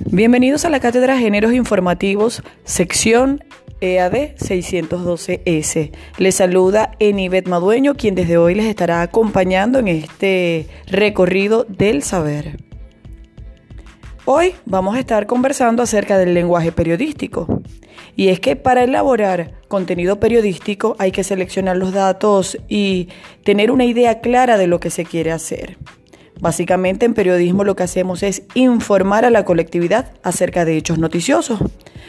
Bienvenidos a la Cátedra Géneros Informativos, sección EAD 612S. Les saluda Enivet Madueño, quien desde hoy les estará acompañando en este recorrido del saber. Hoy vamos a estar conversando acerca del lenguaje periodístico. Y es que para elaborar contenido periodístico hay que seleccionar los datos y tener una idea clara de lo que se quiere hacer. Básicamente en periodismo lo que hacemos es informar a la colectividad acerca de hechos noticiosos,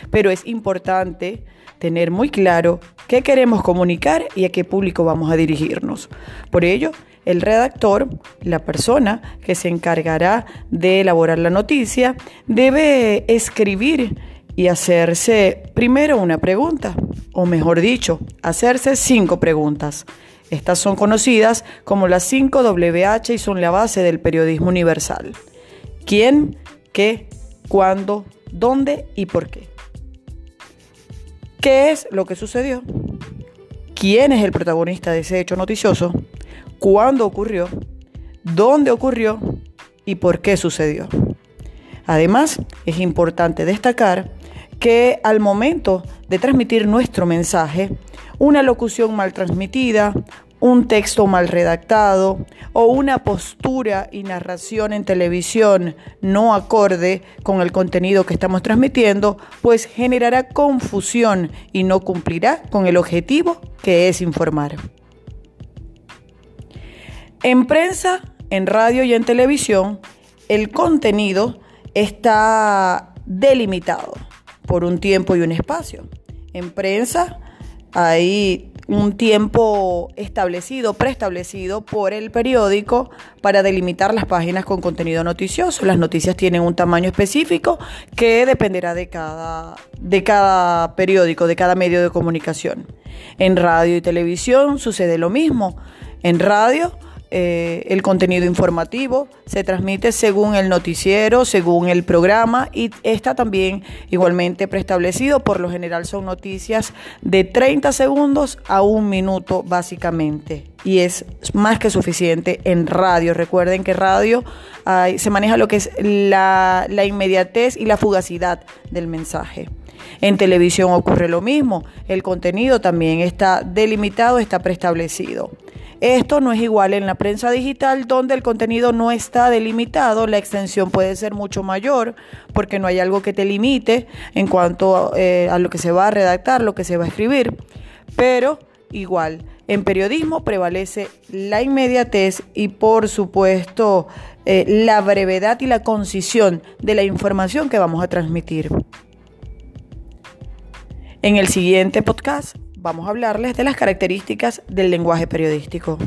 pero es importante tener muy claro qué queremos comunicar y a qué público vamos a dirigirnos. Por ello, el redactor, la persona que se encargará de elaborar la noticia, debe escribir y hacerse primero una pregunta, o mejor dicho, hacerse cinco preguntas. Estas son conocidas como las 5 WH y son la base del periodismo universal. ¿Quién, qué, cuándo, dónde y por qué? ¿Qué es lo que sucedió? ¿Quién es el protagonista de ese hecho noticioso? ¿Cuándo ocurrió? ¿Dónde ocurrió? ¿Y por qué sucedió? Además, es importante destacar que al momento de transmitir nuestro mensaje, una locución mal transmitida, un texto mal redactado o una postura y narración en televisión no acorde con el contenido que estamos transmitiendo, pues generará confusión y no cumplirá con el objetivo que es informar. En prensa, en radio y en televisión, el contenido está delimitado por un tiempo y un espacio. En prensa hay un tiempo establecido, preestablecido por el periódico para delimitar las páginas con contenido noticioso. Las noticias tienen un tamaño específico que dependerá de cada, de cada periódico, de cada medio de comunicación. En radio y televisión sucede lo mismo. En radio eh, el contenido informativo, se transmite según el noticiero, según el programa y está también igualmente preestablecido. Por lo general son noticias de 30 segundos a un minuto básicamente y es más que suficiente en radio. Recuerden que radio se maneja lo que es la, la inmediatez y la fugacidad del mensaje. En televisión ocurre lo mismo, el contenido también está delimitado, está preestablecido. Esto no es igual en la prensa digital donde el contenido no está delimitado, la extensión puede ser mucho mayor porque no hay algo que te limite en cuanto eh, a lo que se va a redactar, lo que se va a escribir, pero igual. En periodismo prevalece la inmediatez y por supuesto eh, la brevedad y la concisión de la información que vamos a transmitir. En el siguiente podcast vamos a hablarles de las características del lenguaje periodístico.